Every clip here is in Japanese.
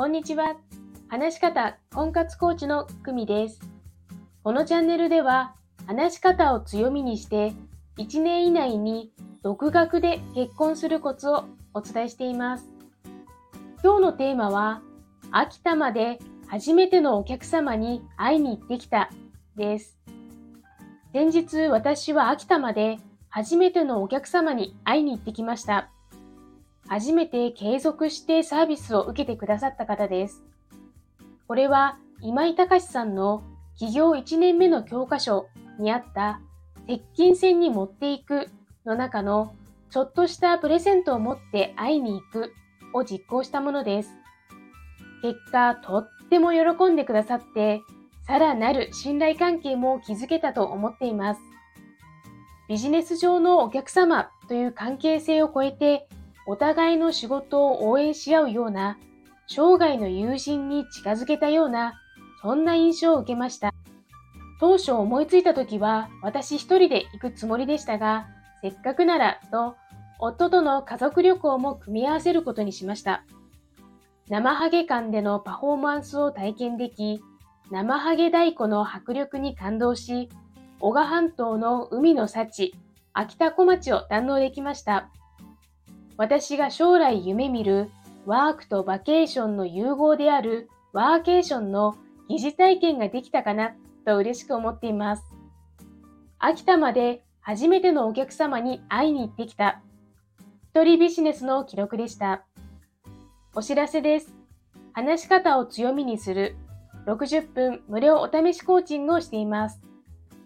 こんにちは。話し方婚活コーチの久美です。このチャンネルでは、話し方を強みにして、1年以内に独学で結婚するコツをお伝えしています。今日のテーマは、秋田まで初めてのお客様に会いに行ってきたです。先日私は秋田まで初めてのお客様に会いに行ってきました。初めて継続してサービスを受けてくださった方です。これは今井隆さんの起業1年目の教科書にあった接近戦に持っていくの中のちょっとしたプレゼントを持って会いに行くを実行したものです。結果、とっても喜んでくださって、さらなる信頼関係も築けたと思っています。ビジネス上のお客様という関係性を超えてお互いの仕事を応援し合うような、生涯の友人に近づけたような、そんな印象を受けました。当初思いついた時は私一人で行くつもりでしたが、せっかくならと夫との家族旅行も組み合わせることにしました。生ハゲ館でのパフォーマンスを体験でき、生ハゲ太鼓の迫力に感動し、男鹿半島の海の幸、秋田小町を堪能できました。私が将来夢見るワークとバケーションの融合であるワーケーションの疑似体験ができたかなと嬉しく思っています。秋田まで初めてのお客様に会いに行ってきた一人ビジネスの記録でした。お知らせです。話し方を強みにする60分無料お試しコーチングをしています。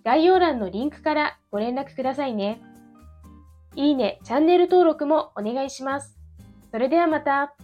概要欄のリンクからご連絡くださいね。いいね、チャンネル登録もお願いします。それではまた。